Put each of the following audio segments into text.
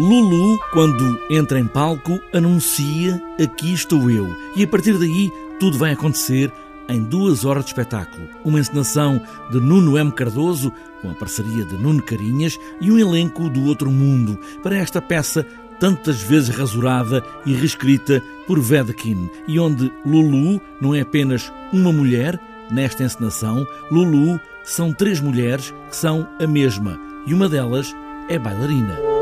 Lulu, quando entra em palco, anuncia Aqui estou eu. E a partir daí, tudo vai acontecer em duas horas de espetáculo. Uma encenação de Nuno M. Cardoso, com a parceria de Nuno Carinhas, e um elenco do outro mundo para esta peça tantas vezes rasurada e reescrita por Vedkin, e onde Lulu não é apenas uma mulher, nesta encenação, Lulu são três mulheres que são a mesma, e uma delas é bailarina.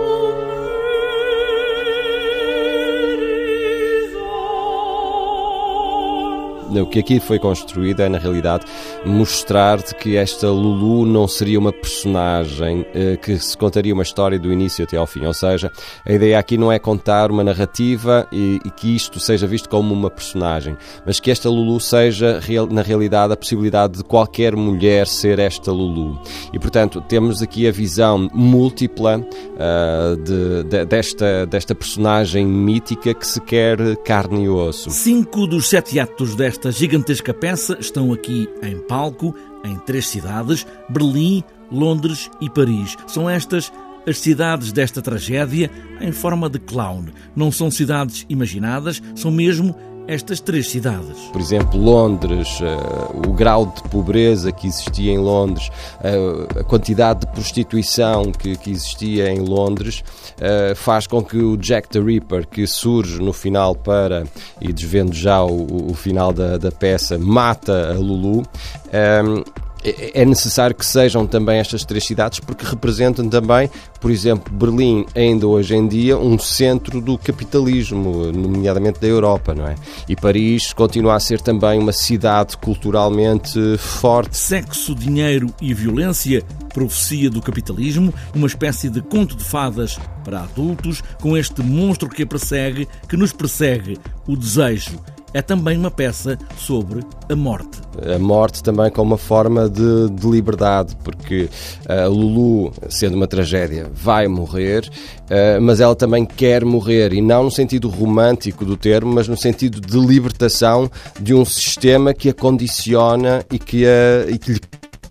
O que aqui foi construído é, na realidade, mostrar-te que esta Lulu não seria uma personagem eh, que se contaria uma história do início até ao fim. Ou seja, a ideia aqui não é contar uma narrativa e, e que isto seja visto como uma personagem, mas que esta Lulu seja, na realidade, a possibilidade de qualquer mulher ser esta Lulu. E, portanto, temos aqui a visão múltipla uh, de, de, desta, desta personagem mítica que se quer carne e osso. Cinco dos sete atos desta esta gigantesca peça estão aqui em palco, em três cidades: Berlim, Londres e Paris. São estas as cidades desta tragédia em forma de clown. Não são cidades imaginadas, são mesmo estas três cidades. Por exemplo, Londres, uh, o grau de pobreza que existia em Londres, uh, a quantidade de prostituição que, que existia em Londres, uh, faz com que o Jack the Ripper, que surge no final para, e desvendo já o, o final da, da peça, mata a Lulu. Um, é, é necessário que sejam também estas três cidades porque representam também, por exemplo, Berlim, ainda hoje em dia, um centro do capitalismo, nomeadamente da Europa, não é? E Paris continua a ser também uma cidade culturalmente forte. Sexo, dinheiro e violência, profecia do capitalismo, uma espécie de conto de fadas para adultos, com este monstro que a persegue, que nos persegue, o desejo é também uma peça sobre a morte. A morte também como uma forma de, de liberdade, porque a Lulu, sendo uma tragédia, vai morrer, uh, mas ela também quer morrer, e não no sentido romântico do termo, mas no sentido de libertação de um sistema que a condiciona e que, a, e que lhe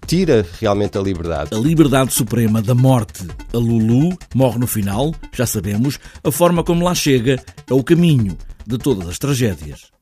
tira realmente a liberdade. A liberdade suprema da morte. A Lulu morre no final, já sabemos, a forma como lá chega é o caminho de todas as tragédias.